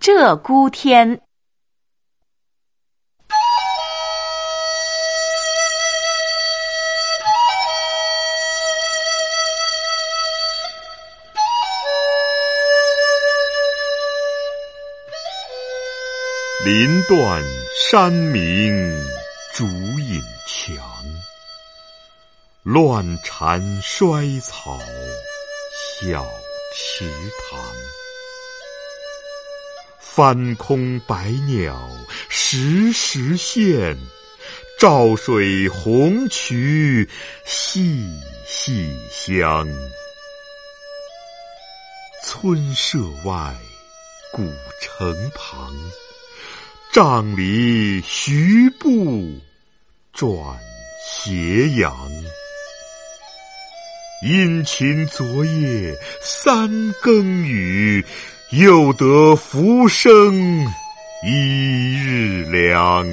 鹧鸪天。林断山明竹影墙，乱蝉衰草小池塘。翻空白鸟时时现，照水红渠细细香。村舍外，古城旁。帐里徐步转斜阳，殷勤昨夜三更雨，又得浮生一日凉。